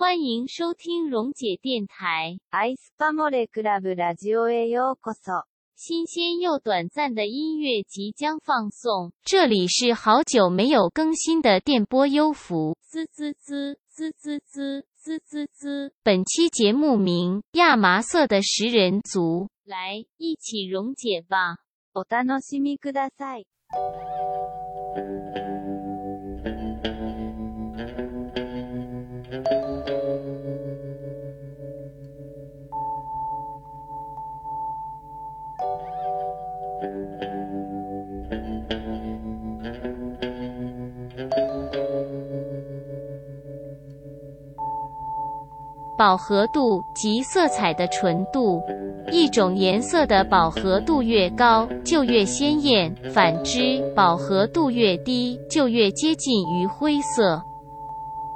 欢迎收听蓉姐电台。アイスパモレクラブラジオへようこそ。新鲜又短暂的音乐即将放送，这里是好久没有更新的电波优福。滋滋滋滋滋滋滋滋滋。本期节目名：亚麻色的食人族。来，一起溶解吧。お楽しみください。 饱和度及色彩的纯度，一种颜色的饱和度越高，就越鲜艳；反之，饱和度越低，就越接近于灰色。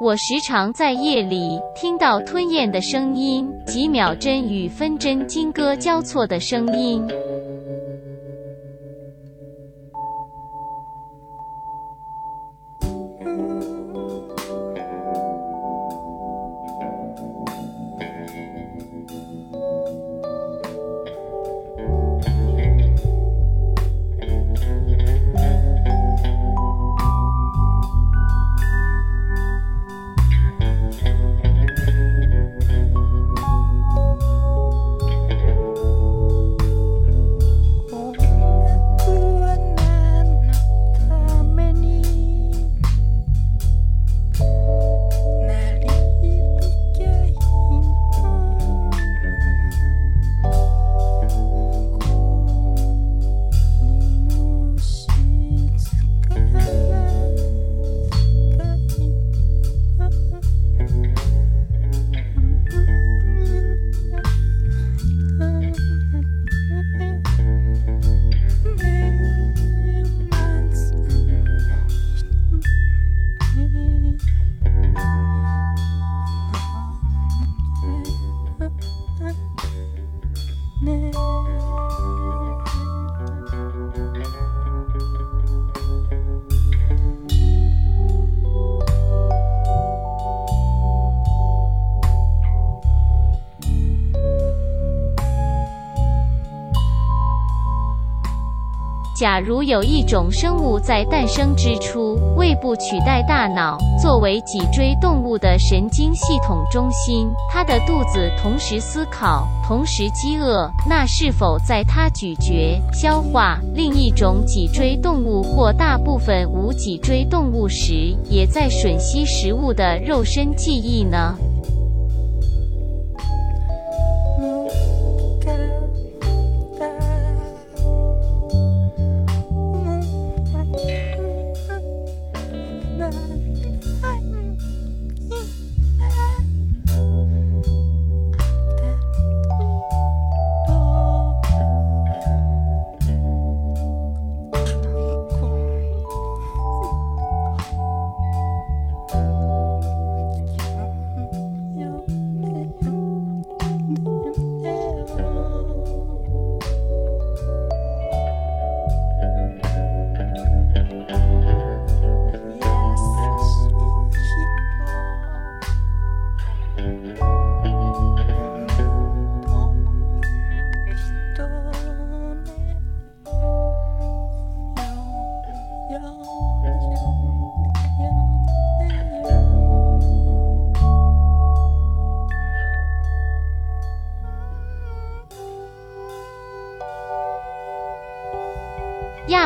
我时常在夜里听到吞咽的声音，几秒针与分针金戈交错的声音。假如有一种生物在诞生之初，胃部取代大脑，作为脊椎动物的神经系统中心，它的肚子同时思考，同时饥饿，那是否在它咀嚼、消化另一种脊椎动物或大部分无脊椎动物时，也在吮吸食物的肉身记忆呢？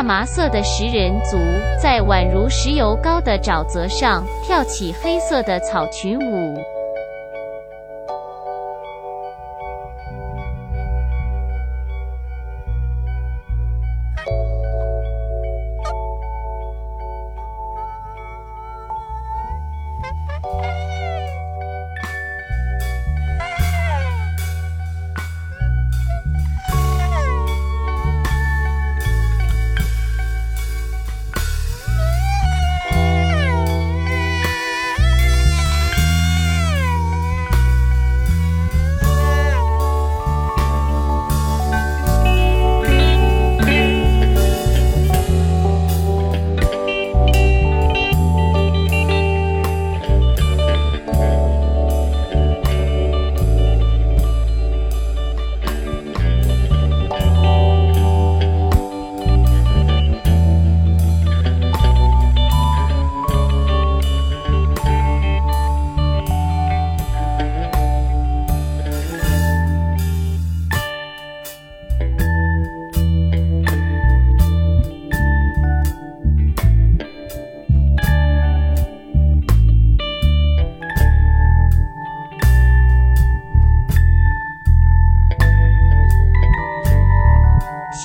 麻色的食人族在宛如石油膏的沼泽上跳起黑色的草裙舞。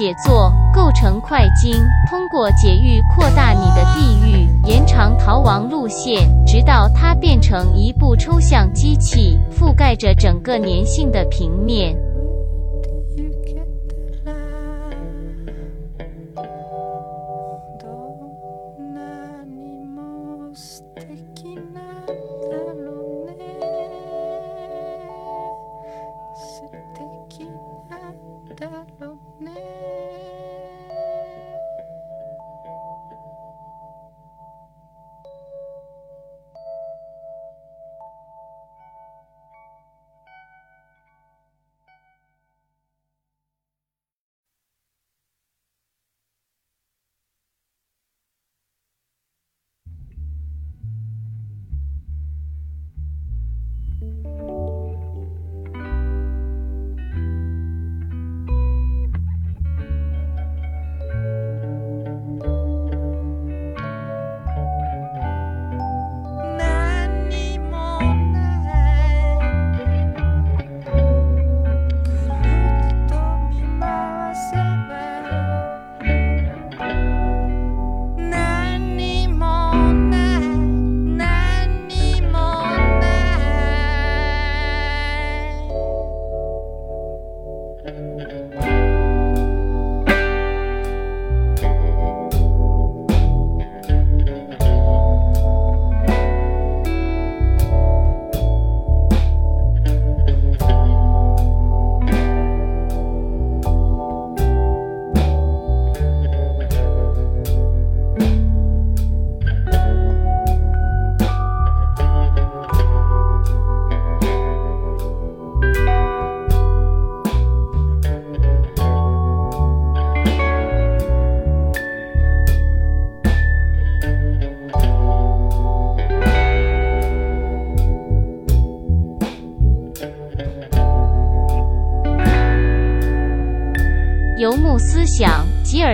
写作构成快经，通过解域扩大你的地域，延长逃亡路线，直到它变成一部抽象机器，覆盖着整个粘性的平面。游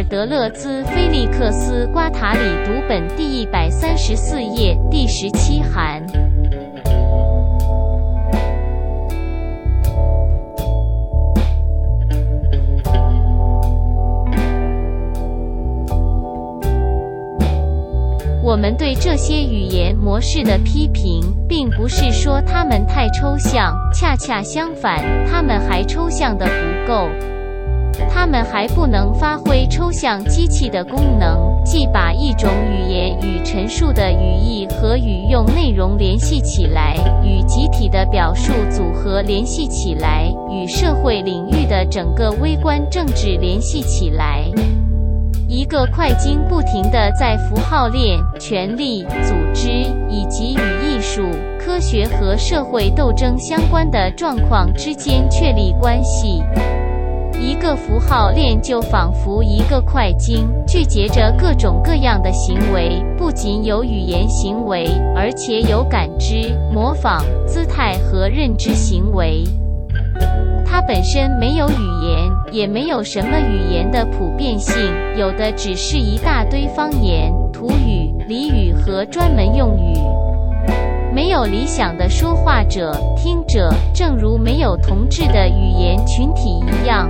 德勒兹·菲利克斯·瓜塔里读本第一百三十四页第十七函。我们对这些语言模式的批评，并不是说它们太抽象，恰恰相反，它们还抽象的不够。他们还不能发挥抽象机器的功能，即把一种语言与陈述的语义和语用内容联系起来，与集体的表述组合联系起来，与社会领域的整个微观政治联系起来。一个快经不停地在符号链、权力、组织以及与艺术、科学和社会斗争相关的状况之间确立关系。一个符号链就仿佛一个快经，聚结着各种各样的行为，不仅有语言行为，而且有感知、模仿、姿态和认知行为。它本身没有语言，也没有什么语言的普遍性，有的只是一大堆方言、土语、俚语和专门用语。没有理想的说话者、听者，正如没有同志的语言群体一样。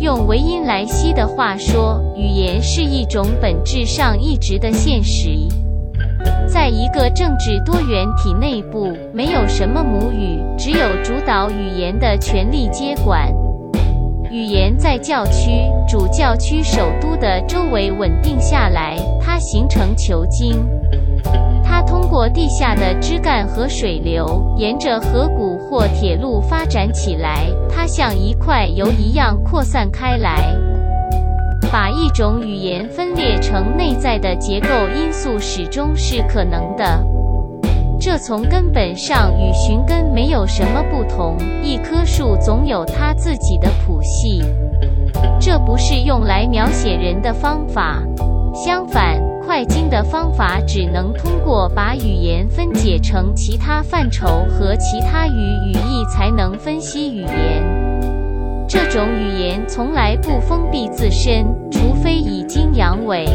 用维因莱西的话说，语言是一种本质上一直的现实。在一个政治多元体内部，没有什么母语，只有主导语言的权力接管。语言在教区、主教区首都的周围稳定下来，它形成球茎。它通过地下的枝干和水流，沿着河谷或铁路发展起来。它像一块油一样扩散开来。把一种语言分裂成内在的结构因素始终是可能的。这从根本上与寻根没有什么不同。一棵树总有它自己的谱系，这不是用来描写人的方法。相反，快经的方法只能通过把语言分解成其他范畴和其他语语义才能分析语言。这种语言从来不封闭自身，除非已经阳痿。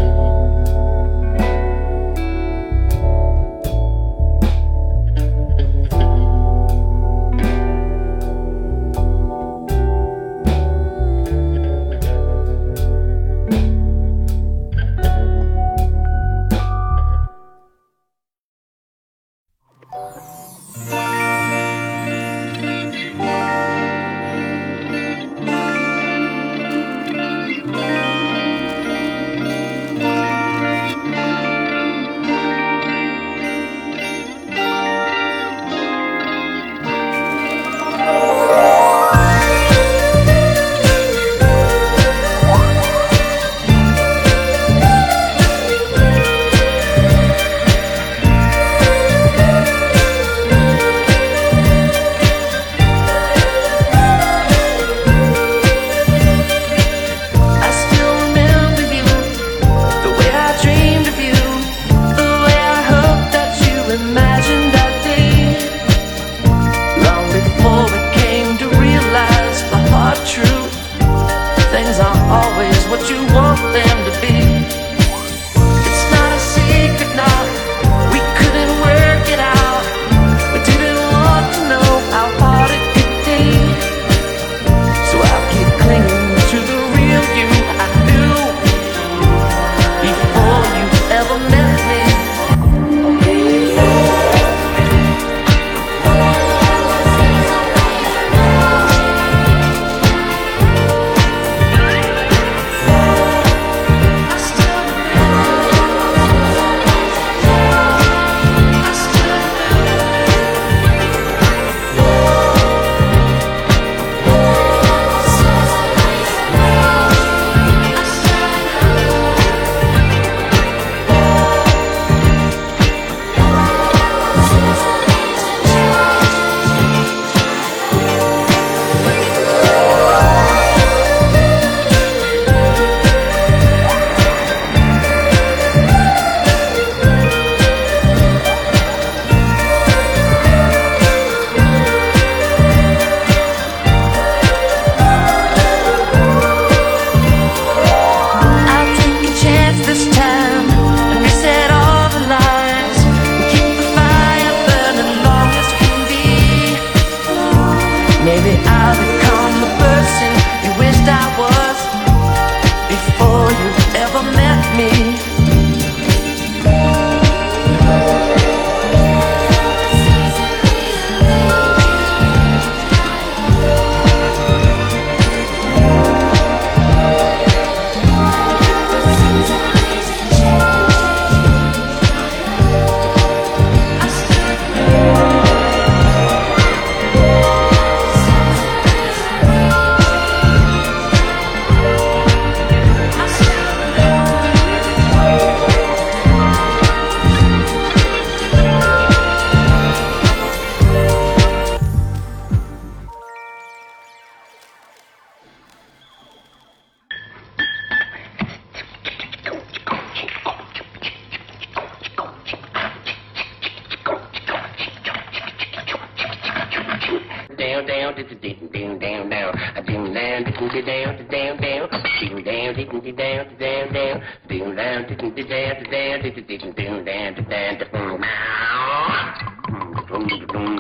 Down, down, down, down, down, down, down, down, down, down, down, down, down, down, down, down,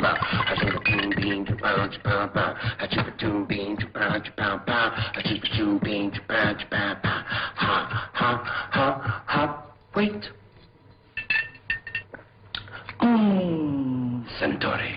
ba. I shoot a boom, beam, to pound, pound, pound. I shoot a boom, beam, to pound, pound, pound. I shoot a boom, beam, to pound, pound, pound. Ha, ha, ha, ha. Wait. Mmm, Centauri.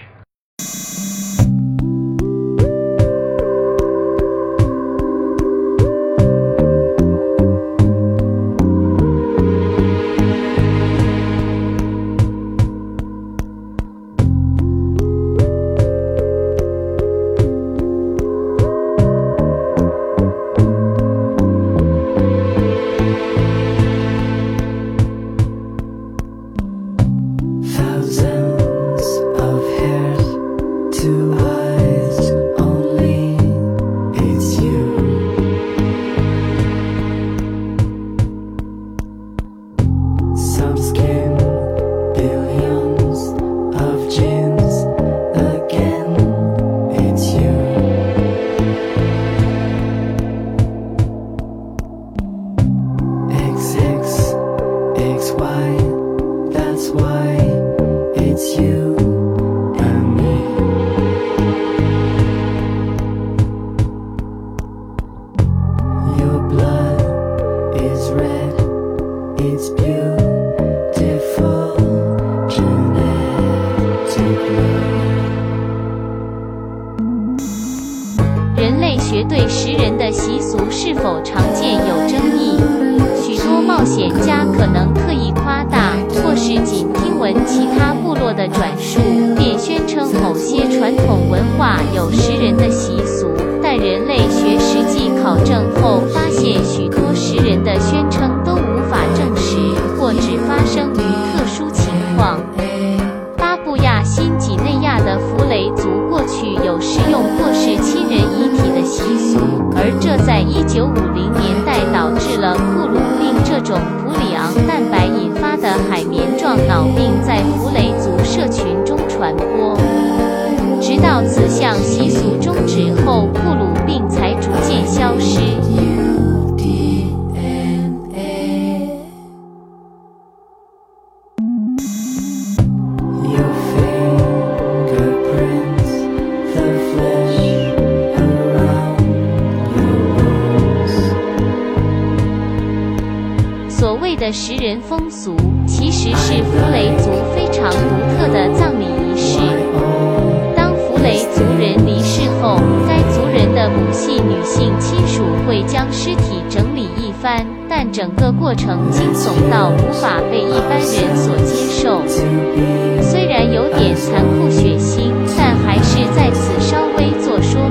其实是弗雷族非常独特的葬礼仪式。当弗雷族人离世后，该族人的母系女性亲属会将尸体整理一番，但整个过程惊悚到无法被一般人所接受。虽然有点残酷血腥，但还是在此稍微做说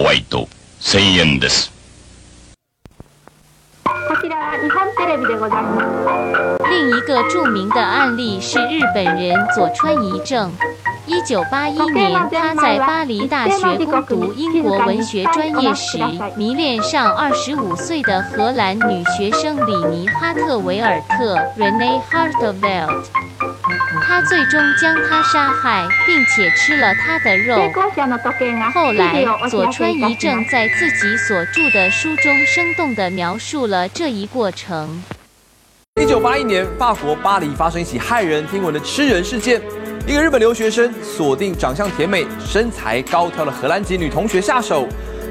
ホワイト1000円ですこちらは日本テレビでございます。另一个著名的案例是日本人佐川一正。一九八一年，他在巴黎大学攻读英国文学专业时，迷恋上二十五岁的荷兰女学生里尼哈特维尔特 （Rene Harteveld）。 他最终将她杀害，并且吃了她的肉。成功者の時計が后来日々をお知佐らせいた川一正します。在自己所著的书中生动地描述了这一过程。一九八一年，法国巴黎发生一起骇人听闻的吃人事件。一个日本留学生锁定长相甜美、身材高挑的荷兰籍女同学下手，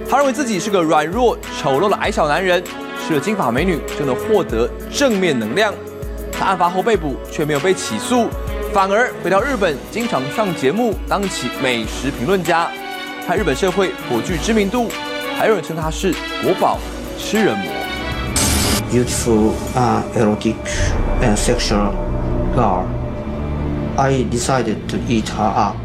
他认为自己是个软弱、丑陋的矮小男人，吃了金发美女就能获得正面能量。他案发后被捕，却没有被起诉， 反而回到日本，经常上节目当起美食评论家，在日本社会颇具知名度，还有人称他是国宝吃人魔。beautiful, uh, erotic, and sexual girl. I decided to eat her up.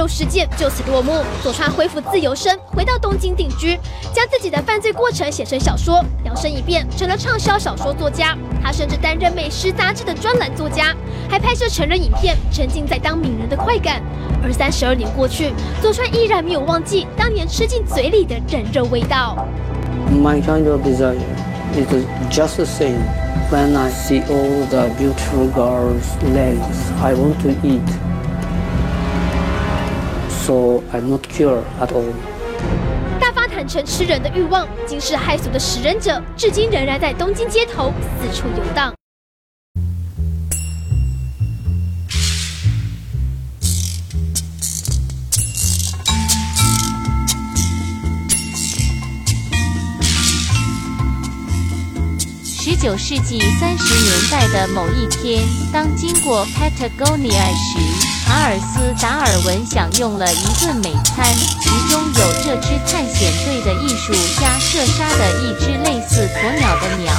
肉事件就此落幕。佐川恢复自由身，回到东京定居，将自己的犯罪过程写成小说，摇身一变成了畅销小说作家。他甚至担任美食杂志的专栏作家，还拍摄成人影片，沉浸在当名人的快感。而三十二年过去，佐川依然没有忘记当年吃进嘴里的人肉味道。My kind of desire is just the same. When I see all the beautiful girls' legs, I want to eat. So i'm not cure at all 大发坦诚吃人的欲望，惊世骇俗的食人者，至今仍然在东京街头四处游荡。十九世纪三十年代的某一天，当经过 Patagonia 时，查尔斯达尔文享用了一顿美餐，其中有这支探险队的艺术家射杀的一只类似鸵鸟的鸟。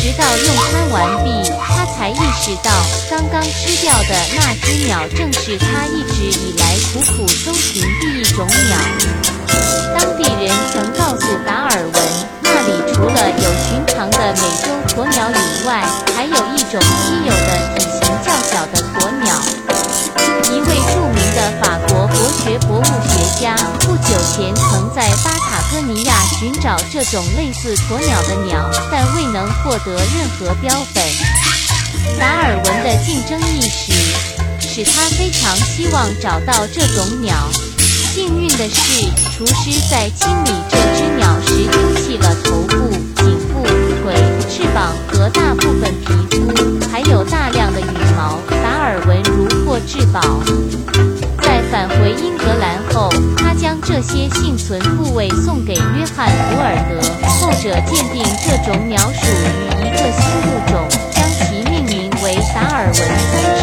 直到用餐完毕，他才意识到刚刚吃掉的那只鸟正是他一直以来苦苦搜寻的一种鸟。当地人曾告诉达尔文，那里除了有寻常的美洲鸵鸟以外，还有一种稀有的体型较小的。法国博学博物学家不久前曾在巴塔哥尼亚寻找这种类似鸵鸟的鸟，但未能获得任何标本。达尔文的竞争意识使他非常希望找到这种鸟。幸运的是，厨师在清理这只鸟时丢弃了头部、颈部、腿、翅膀和大部分皮肤，还有大量的羽毛。达尔文如获至宝。英格兰后，他将这些幸存部位送给约翰·福尔德，后者鉴定这种鸟属于一个新物种，将其命名为达尔文。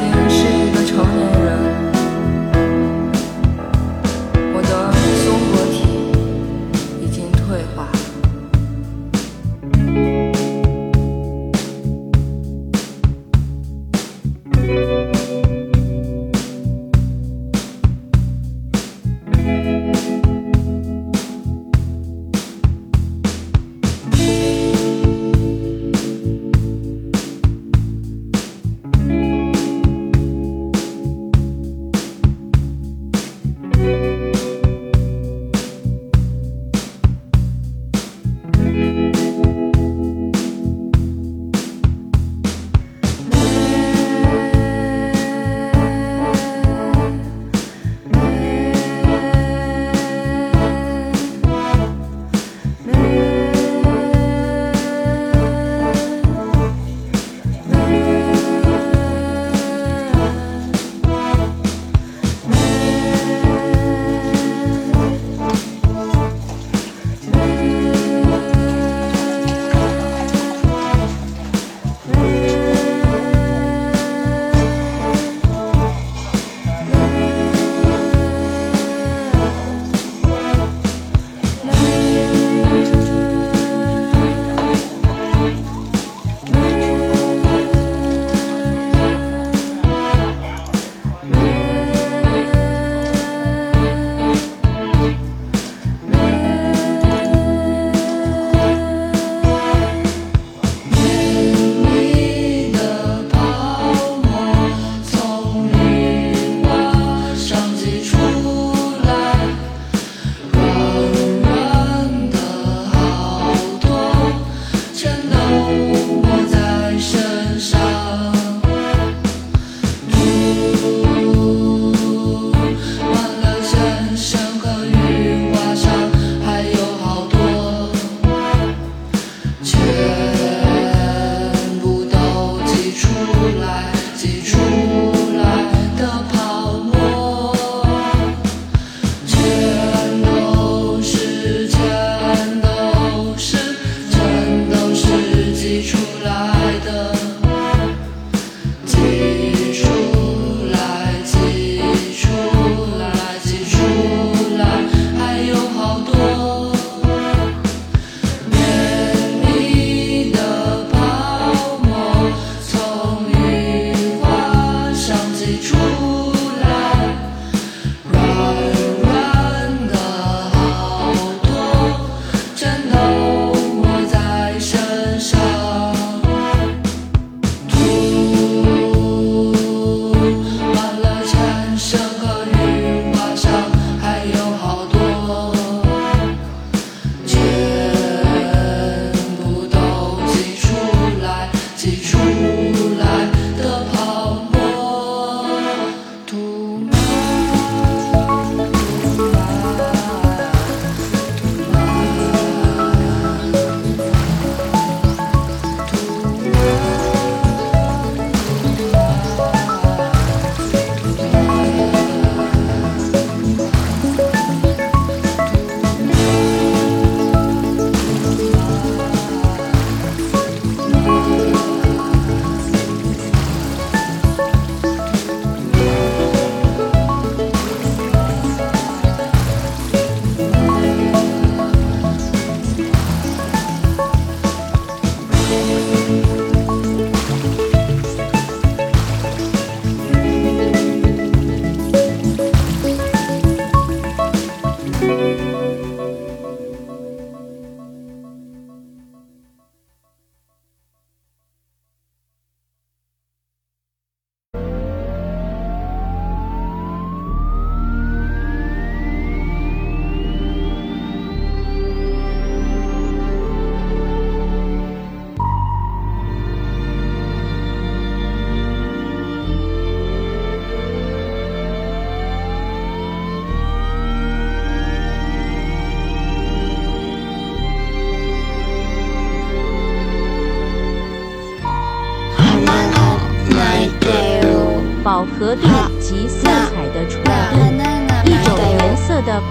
into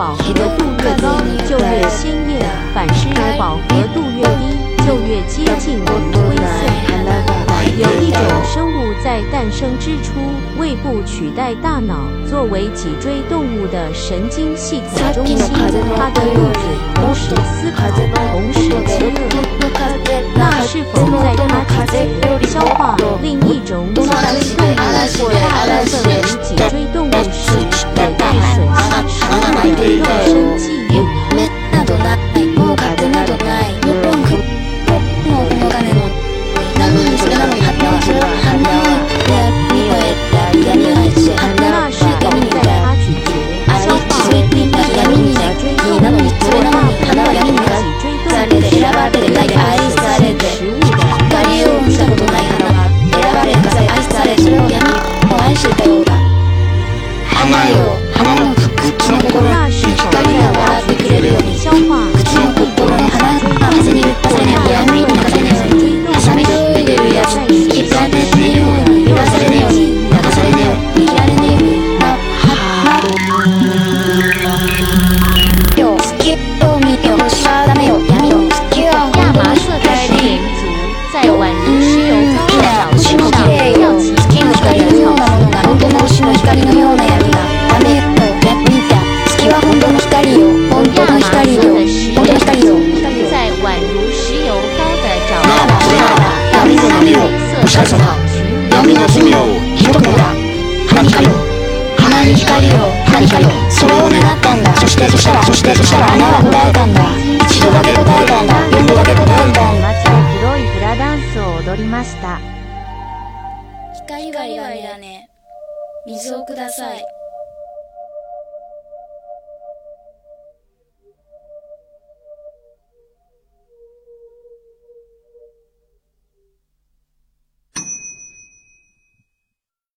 饱和度越高，就越鲜艳；反之，饱和度越低，就越接近灰色。有一种生物在诞生之初，胃部取代大脑，作为脊椎动物的神经系统中心。它的肚子同时思考，同时饥饿。那是否在它咀嚼、消化另一种脊椎动物或大部分为脊椎动物时，也带吮吸食物的